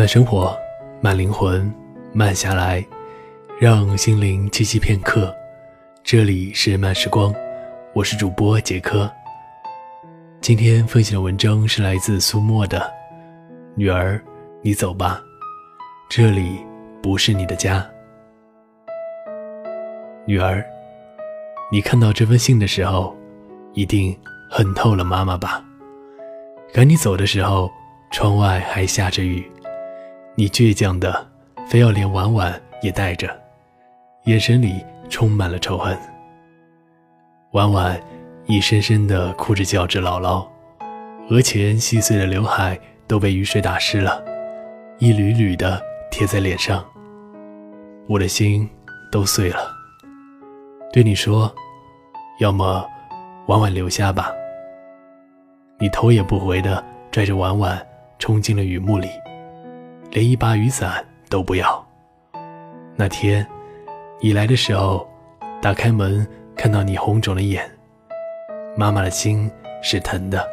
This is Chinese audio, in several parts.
慢生活，慢灵魂，慢下来，让心灵栖息片刻。这里是慢时光，我是主播杰科。今天分享的文章是来自苏沫的《女儿，你走吧，这里不是你的家》。女儿，你看到这封信的时候，一定恨透了妈妈吧？赶你走的时候，窗外还下着雨。你倔强的，非要连婉婉也带着，眼神里充满了仇恨。婉婉一声声的哭着叫着姥姥，额前细碎的刘海都被雨水打湿了，一缕缕的贴在脸上。我的心都碎了。对你说，要么婉婉留下吧。你头也不回的拽着婉婉冲进了雨幕里。连一把雨伞都不要。那天，你来的时候，打开门看到你红肿的眼，妈妈的心是疼的。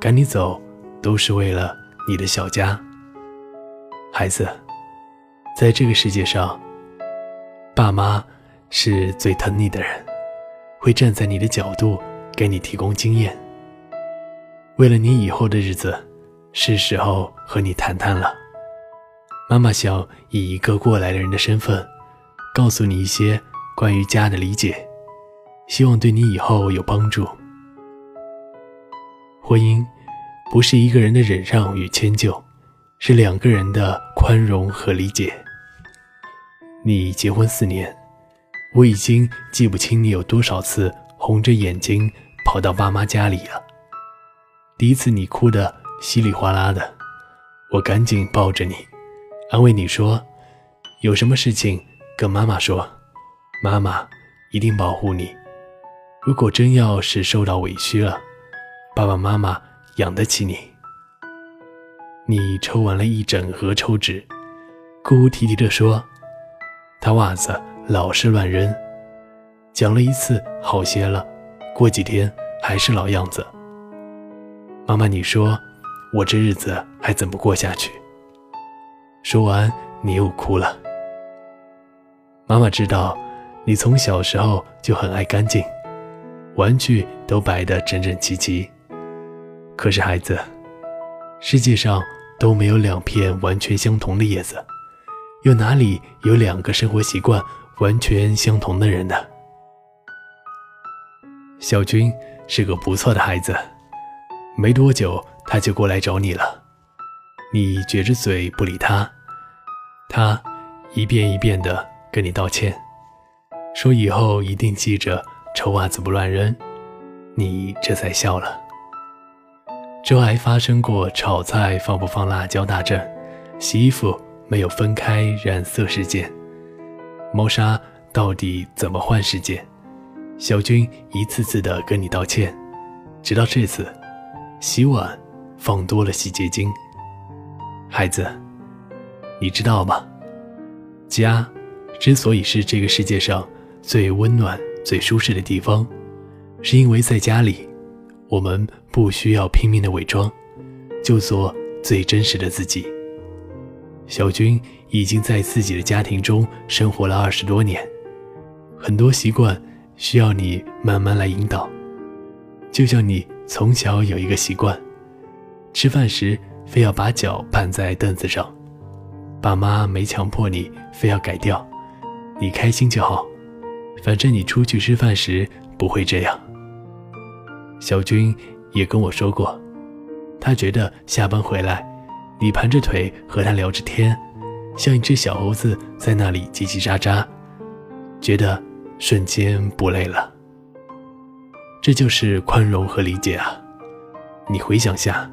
赶你走，都是为了你的小家。孩子，在这个世界上，爸妈是最疼你的人，会站在你的角度给你提供经验。为了你以后的日子。是时候和你谈谈了。妈妈想以一个过来人的身份，告诉你一些关于家的理解，希望对你以后有帮助。婚姻不是一个人的忍让与迁就，是两个人的宽容和理解。你结婚四年，我已经记不清你有多少次红着眼睛跑到爸妈家里了。第一次你哭的。稀里哗啦的，我赶紧抱着你，安慰你说：“有什么事情跟妈妈说，妈妈一定保护你。如果真要是受到委屈了，爸爸妈妈养得起你。”你抽完了一整盒抽纸，哭哭啼啼地说：“他袜子老是乱扔。”讲了一次好些了，过几天还是老样子。妈妈，你说。我这日子还怎么过下去？说完，你又哭了。妈妈知道，你从小时候就很爱干净，玩具都摆得整整齐齐。可是孩子，世界上都没有两片完全相同的叶子，又哪里有两个生活习惯完全相同的人呢？小军是个不错的孩子，没多久。他就过来找你了，你撅着嘴不理他，他一遍一遍的跟你道歉，说以后一定记着臭袜子不乱扔，你这才笑了。之后还发生过炒菜放不放辣椒大战，洗衣服没有分开染色事件，猫砂到底怎么换事件，小军一次次的跟你道歉，直到这次，洗碗。放多了洗洁精，孩子，你知道吗？家之所以是这个世界上最温暖、最舒适的地方，是因为在家里，我们不需要拼命的伪装，就做最真实的自己。小军已经在自己的家庭中生活了二十多年，很多习惯需要你慢慢来引导，就像你从小有一个习惯。吃饭时非要把脚绊在凳子上，爸妈没强迫你非要改掉，你开心就好。反正你出去吃饭时不会这样。小军也跟我说过，他觉得下班回来，你盘着腿和他聊着天，像一只小猴子在那里叽叽喳喳，觉得瞬间不累了。这就是宽容和理解啊！你回想下。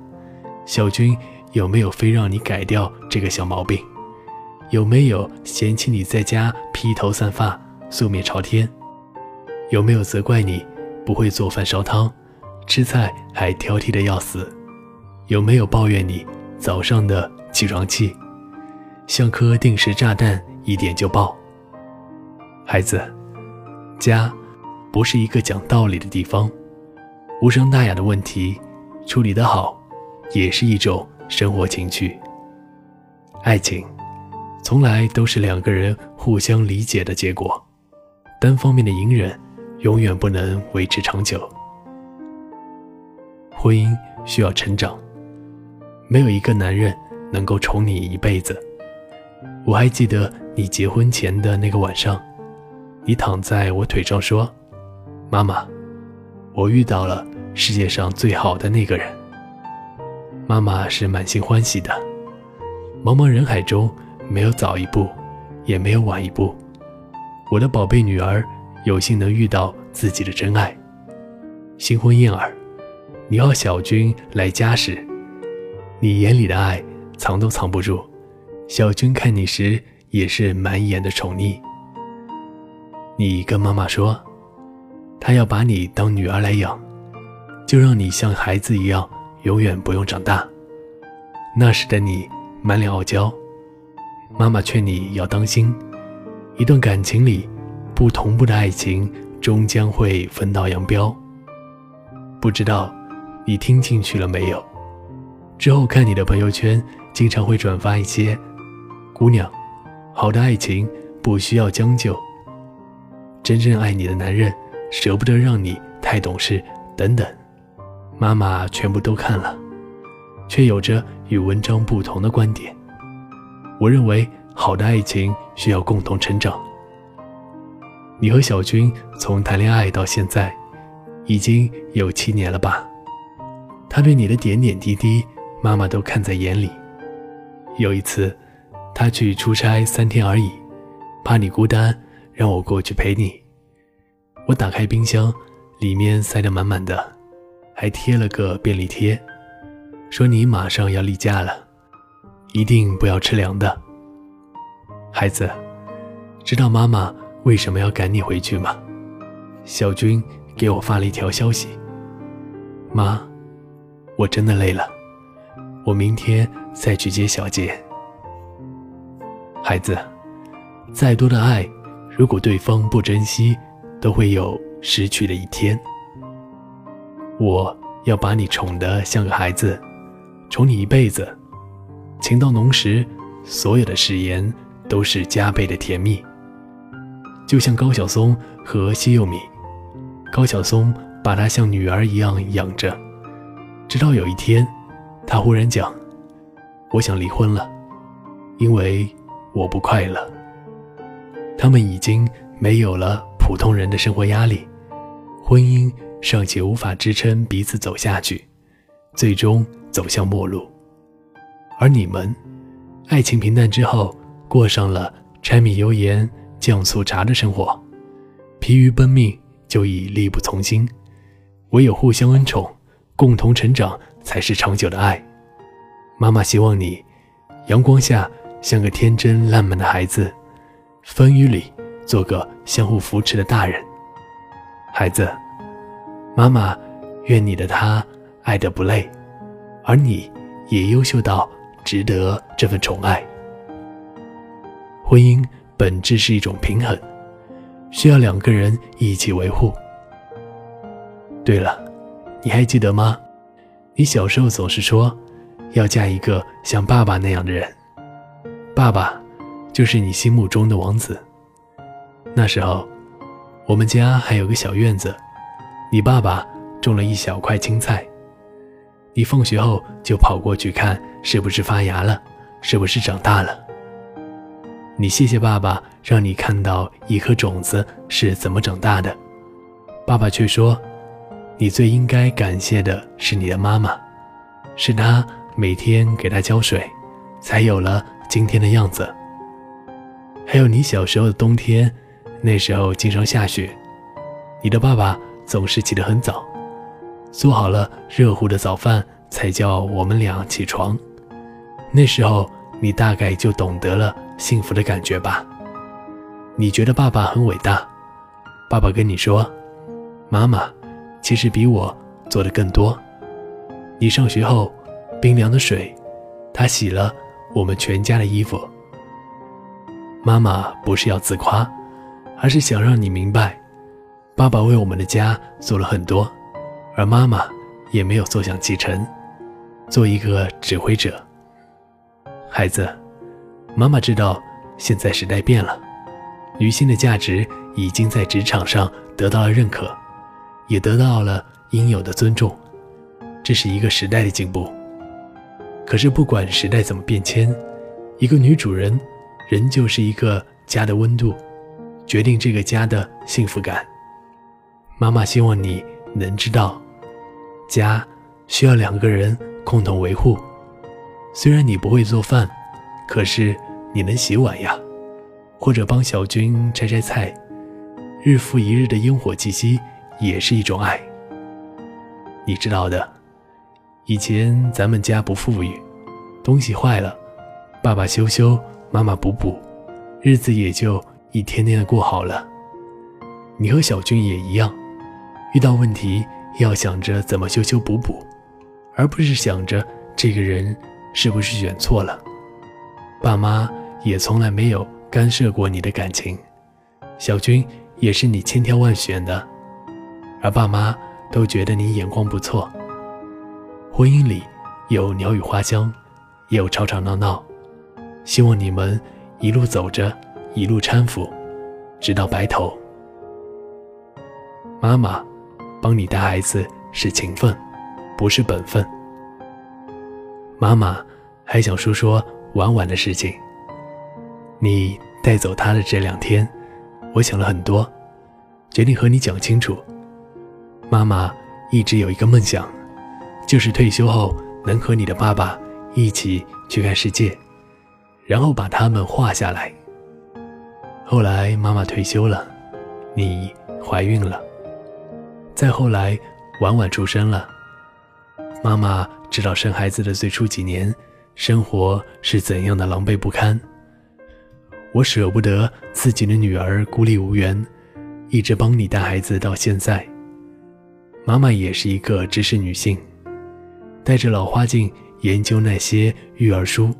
小军有没有非让你改掉这个小毛病？有没有嫌弃你在家披头散发、素面朝天？有没有责怪你不会做饭烧汤，吃菜还挑剔的要死？有没有抱怨你早上的起床气像颗定时炸弹，一点就爆？孩子，家不是一个讲道理的地方，无伤大雅的问题处理得好。也是一种生活情趣。爱情，从来都是两个人互相理解的结果，单方面的隐忍，永远不能维持长久。婚姻需要成长，没有一个男人能够宠你一辈子。我还记得你结婚前的那个晚上，你躺在我腿上说：“妈妈，我遇到了世界上最好的那个人。”妈妈是满心欢喜的。茫茫人海中，没有早一步，也没有晚一步，我的宝贝女儿有幸能遇到自己的真爱。新婚燕尔。你要小军来家时，你眼里的爱藏都藏不住。小军看你时也是满眼的宠溺。你跟妈妈说，他要把你当女儿来养，就让你像孩子一样，永远不用长大。那时的你满脸傲娇，妈妈劝你要当心，一段感情里不同步的爱情终将会分道扬镳。不知道。你听进去了没有？之后看你的朋友圈，经常会转发一些“姑娘，好的爱情不需要将就，真正爱你的男人舍不得让你太懂事”等等。妈妈全部都看了，却有着与文章不同的观点。我认为好的爱情需要共同成长。你和小军从谈恋爱到现在，已经有七年了吧？他对你的点点滴滴，妈妈都看在眼里。有一次，他去出差三天而已，怕你孤单，让我过去陪你。我打开冰箱，里面塞得满满的，还贴了个便利贴，说你马上要例假了，一定不要吃凉的。孩子，知道妈妈为什么要赶你回去吗？小军给我发了一条消息，妈。我真的累了，我明天再去接小杰。孩子，再多的爱，如果对方不珍惜，都会有失去的一天。我要把你宠得像个孩子，宠你一辈子。情到浓时，所有的誓言都是加倍的甜蜜。就像高晓松和谢佑米，高晓松把她像女儿一样养着。直到有一天，他忽然讲：“我想离婚了，因为我不快乐。”他们已经没有了普通人的生活压力，婚姻尚且无法支撑彼此走下去，最终走向末路。而你们，爱情平淡之后，过上了柴米油盐酱醋茶的生活，疲于奔命就已力不从心，唯有互相恩宠。共同成长才是长久的爱。妈妈希望你，阳光下像个天真烂漫的孩子，风雨里做个相互扶持的大人。孩子，妈妈愿你的他爱得不累，而你也优秀到值得这份宠爱。婚姻本质是一种平衡，需要两个人一起维护。对了。你还记得吗？你小时候总是说，要嫁一个像爸爸那样的人，爸爸就是你心目中的王子。那时候，我们家还有个小院子，你爸爸种了一小块青菜，你放学后就跑过去看是不是发芽了，是不是长大了。你谢谢爸爸，让你看到一颗种子是怎么长大的，爸爸却说。你最应该感谢的是你的妈妈，是她每天给他浇水，才有了今天的样子。还有你小时候的冬天，那时候经常下雪，你的爸爸总是起得很早，做好了热乎的早饭才叫我们俩起床。那时候你大概就懂得了幸福的感觉吧？你觉得爸爸很伟大，爸爸跟你说，妈妈。其实比我做的更多。你上学后，冰凉的水，他洗了我们全家的衣服。妈妈不是要自夸，而是想让你明白，爸爸为我们的家做了很多，而妈妈也没有坐享其成，做一个指挥者。孩子，妈妈知道现在时代变了，女性的价值已经在职场上得到了认可，也得到了应有的尊重，这是一个时代的进步。可是不管时代怎么变迁，一个女主人仍旧是一个家的温度，决定这个家的幸福感。妈妈希望你能知道，家需要两个人共同维护。虽然你不会做饭，可是你能洗碗呀，或者帮小军摘摘菜。日复一日的烟火气息也是一种爱。你知道的，以前咱们家不富裕，东西坏了，爸爸修修，妈妈补补，日子也就一天天的过好了。你和小军也一样。遇到问题要想着怎么修修补补，而不是想着这个人是不是选错了。爸妈也从来没有干涉过你的感情，小军也是你千挑万选的，而爸妈都觉得你眼光不错。婚姻里有鸟语花香，也有吵吵闹闹，希望你们一路走着，一路搀扶，直到白头。妈妈。帮你带孩子是情分，不是本分。妈妈还想说说婉婉的事情。你带走她的这两天，我想了很多，决定和你讲清楚。妈妈一直有一个梦想，就是退休后能和你的爸爸一起去看世界，然后把他们画下来。后来妈妈退休了，你怀孕了。再后来，婉婉出生了。妈妈知道生孩子的最初几年，生活是怎样的狼狈不堪。我舍不得自己的女儿孤立无援，一直帮你带孩子到现在。妈妈也是一个知识女性，带着老花镜研究那些育儿书，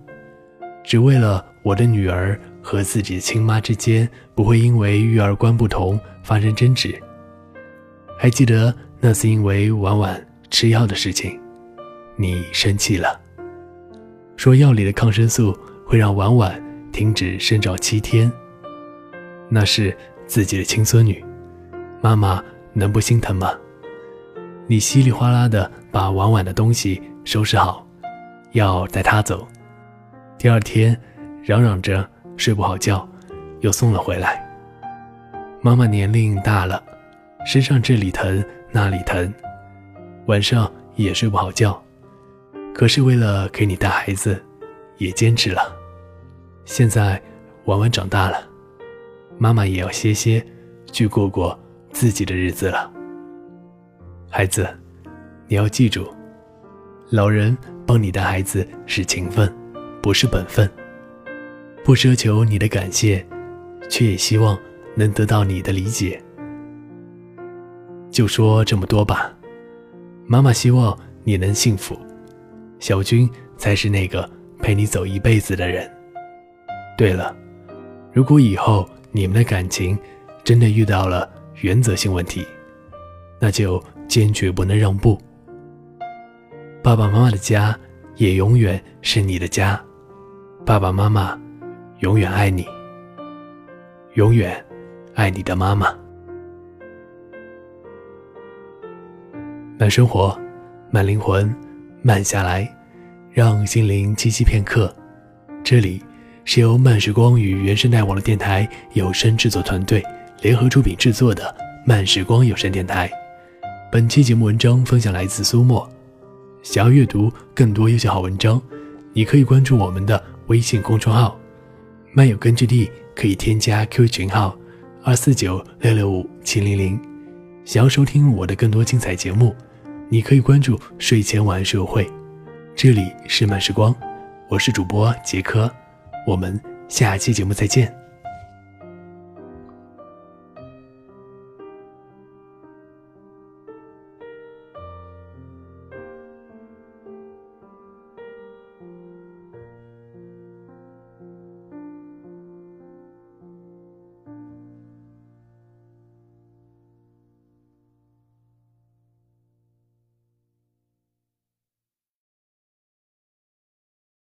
只为了我的女儿和自己的亲妈之间不会因为育儿观不同发生争执。还记得那次因为婉婉吃药的事情，你生气了，说药里的抗生素会让婉婉停止生长七天。那是自己的亲孙女，妈妈能不心疼吗？你稀里哗啦的把婉婉的东西收拾好，要带她走。第二天，嚷嚷着睡不好觉，又送了回来。妈妈年龄大了。身上这里疼那里疼，晚上也睡不好觉。可是为了给你带孩子，也坚持了。现在婉婉长大了，妈妈也要歇歇，去过过自己的日子了。孩子，你要记住，老人帮你带孩子是情分，不是本分。不奢求你的感谢，却也希望能得到你的理解。就说这么多吧，妈妈希望你能幸福，小军才是那个陪你走一辈子的人。对了，如果以后你们的感情真的遇到了原则性问题，那就坚决不能让步。爸爸妈妈的家也永远是你的家，爸爸妈妈永远爱你，永远爱你的妈妈。慢生活，慢灵魂，慢下来，让心灵栖息片刻。这里是由慢时光与原生态网络电台有声制作团队联合出品制作的慢时光有声电台。本期节目文章分享来自苏墨。想要阅读更多优秀好文章，你可以关注我们的微信公众号“漫友根据地”，可以添加 Q 群号二四九六六五七零零。想要收听我的更多精彩节目。你可以关注睡前晚安社会，这里是慢时光，我是主播杰科，我们下期节目再见。